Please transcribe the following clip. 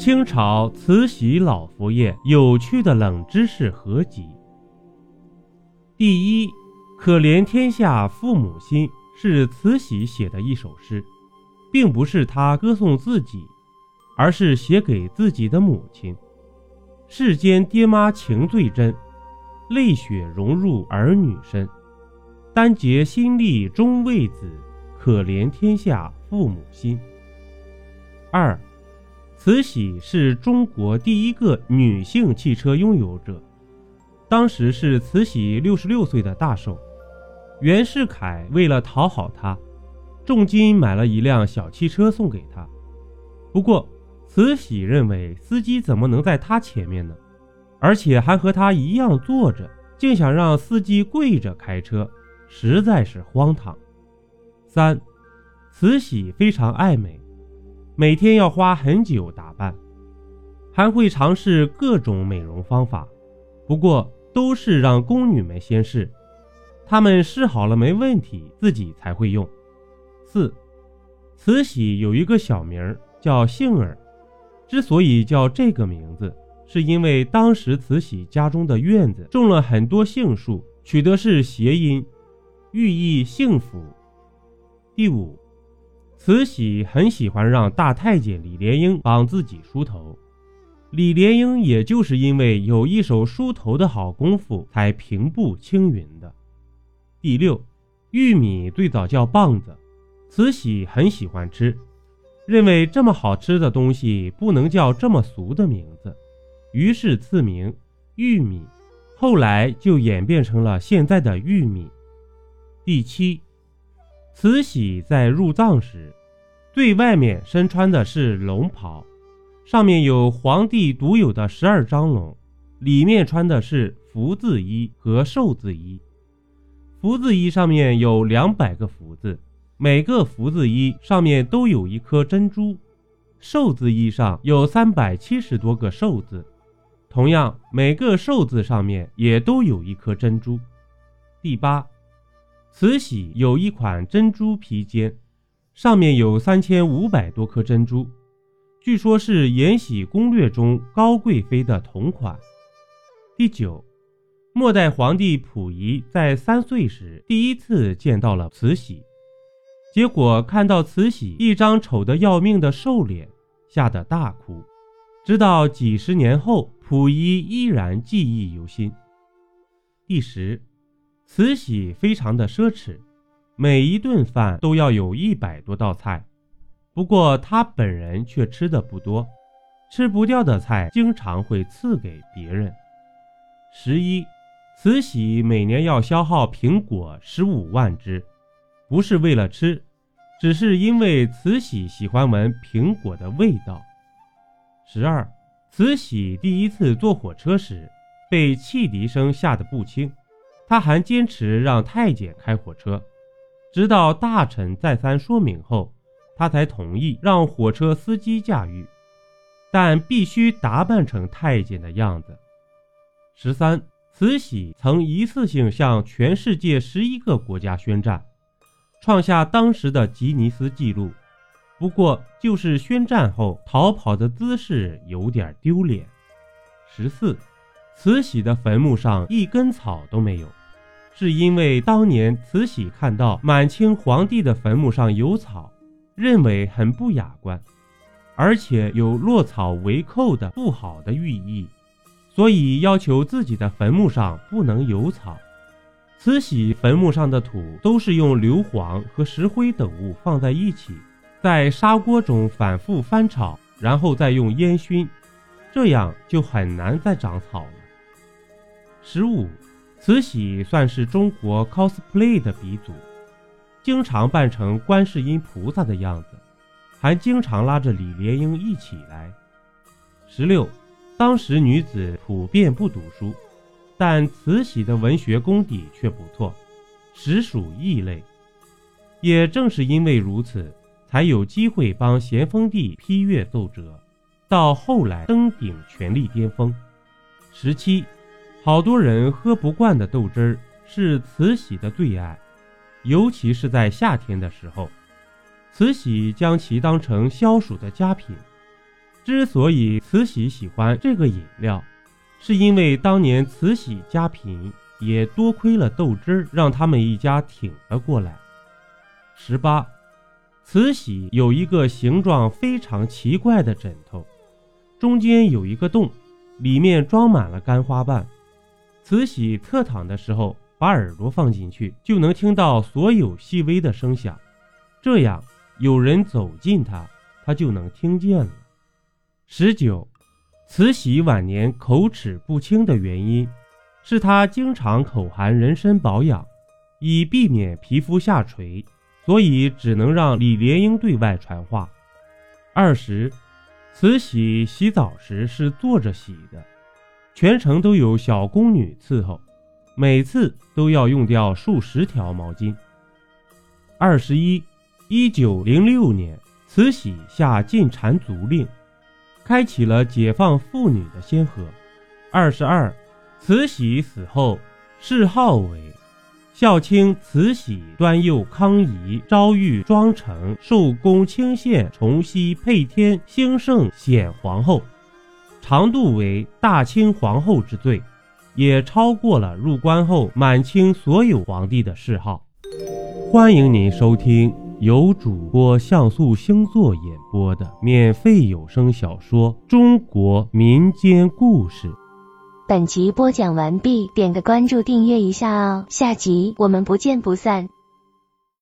清朝慈禧老佛爷有趣的冷知识合集。第一，可怜天下父母心是慈禧写的一首诗，并不是她歌颂自己，而是写给自己的母亲。世间爹妈情最真，泪血融入儿女身，丹结心力终为子，可怜天下父母心。二。慈禧是中国第一个女性汽车拥有者，当时是慈禧六十六岁的大寿。袁世凯为了讨好她，重金买了一辆小汽车送给她。不过，慈禧认为司机怎么能在她前面呢？而且还和她一样坐着，竟想让司机跪着开车，实在是荒唐。三，慈禧非常爱美。每天要花很久打扮，还会尝试各种美容方法，不过都是让宫女们先试，她们试好了没问题，自己才会用。四，慈禧有一个小名叫杏儿，之所以叫这个名字，是因为当时慈禧家中的院子种了很多杏树，取的是谐音，寓意幸福。第五。慈禧很喜欢让大太监李莲英帮自己梳头，李莲英也就是因为有一手梳头的好功夫，才平步青云的。第六，玉米最早叫棒子，慈禧很喜欢吃，认为这么好吃的东西不能叫这么俗的名字，于是赐名玉米，后来就演变成了现在的玉米。第七。慈禧在入葬时，最外面身穿的是龙袍，上面有皇帝独有的十二张龙；里面穿的是福字衣和寿字衣。福字衣上面有两百个福字，每个福字衣上面都有一颗珍珠；寿字衣上有三百七十多个寿字，同样每个寿字上面也都有一颗珍珠。第八。慈禧有一款珍珠披肩，上面有三千五百多颗珍珠，据说是《延禧攻略》中高贵妃的同款。第九，末代皇帝溥仪在三岁时第一次见到了慈禧，结果看到慈禧一张丑得要命的瘦脸，吓得大哭。直到几十年后，溥仪依然记忆犹新。第十。慈禧非常的奢侈，每一顿饭都要有一百多道菜，不过她本人却吃的不多，吃不掉的菜经常会赐给别人。十一，慈禧每年要消耗苹果十五万只，不是为了吃，只是因为慈禧喜欢闻苹果的味道。十二，慈禧第一次坐火车时，被汽笛声吓得不轻。他还坚持让太监开火车，直到大臣再三说明后，他才同意让火车司机驾驭，但必须打扮成太监的样子。十三，慈禧曾一次性向全世界十一个国家宣战，创下当时的吉尼斯纪录。不过，就是宣战后逃跑的姿势有点丢脸。十四，慈禧的坟墓上一根草都没有。是因为当年慈禧看到满清皇帝的坟墓上有草，认为很不雅观，而且有落草为寇的不好的寓意，所以要求自己的坟墓上不能有草。慈禧坟墓上的土都是用硫磺和石灰等物放在一起，在砂锅中反复翻炒，然后再用烟熏，这样就很难再长草了。十五。慈禧算是中国 cosplay 的鼻祖，经常扮成观世音菩萨的样子，还经常拉着李莲英一起来。十六，当时女子普遍不读书，但慈禧的文学功底却不错，实属异类。也正是因为如此，才有机会帮咸丰帝批阅奏折，到后来登顶权力巅峰。十七。好多人喝不惯的豆汁儿是慈禧的最爱，尤其是在夏天的时候，慈禧将其当成消暑的佳品。之所以慈禧喜欢这个饮料，是因为当年慈禧家贫，也多亏了豆汁儿，让他们一家挺了过来。十八，慈禧有一个形状非常奇怪的枕头，中间有一个洞，里面装满了干花瓣。慈禧侧躺的时候，把耳朵放进去，就能听到所有细微的声响，这样有人走近她，她就能听见了。十九，慈禧晚年口齿不清的原因，是她经常口含人参保养，以避免皮肤下垂，所以只能让李莲英对外传话。二十，慈禧洗澡时是坐着洗的，全程都有小宫女伺候，每次都要用掉数十条毛巾。二十一，一九零六年，慈禧下禁缠足令。开启了解放妇女的先河。二十二，慈禧死后谥号为孝清慈禧端佑康仪昭裕庄成寿恭清献崇熙配天兴圣显皇后，长度为大清皇后之最，也超过了入关后满清所有皇帝的谥号。欢迎您收听。由主播像素星座演播的免费有声小说《中国民间故事》，本集播讲完毕。点个关注，订阅一下哦，下集我们不见不散。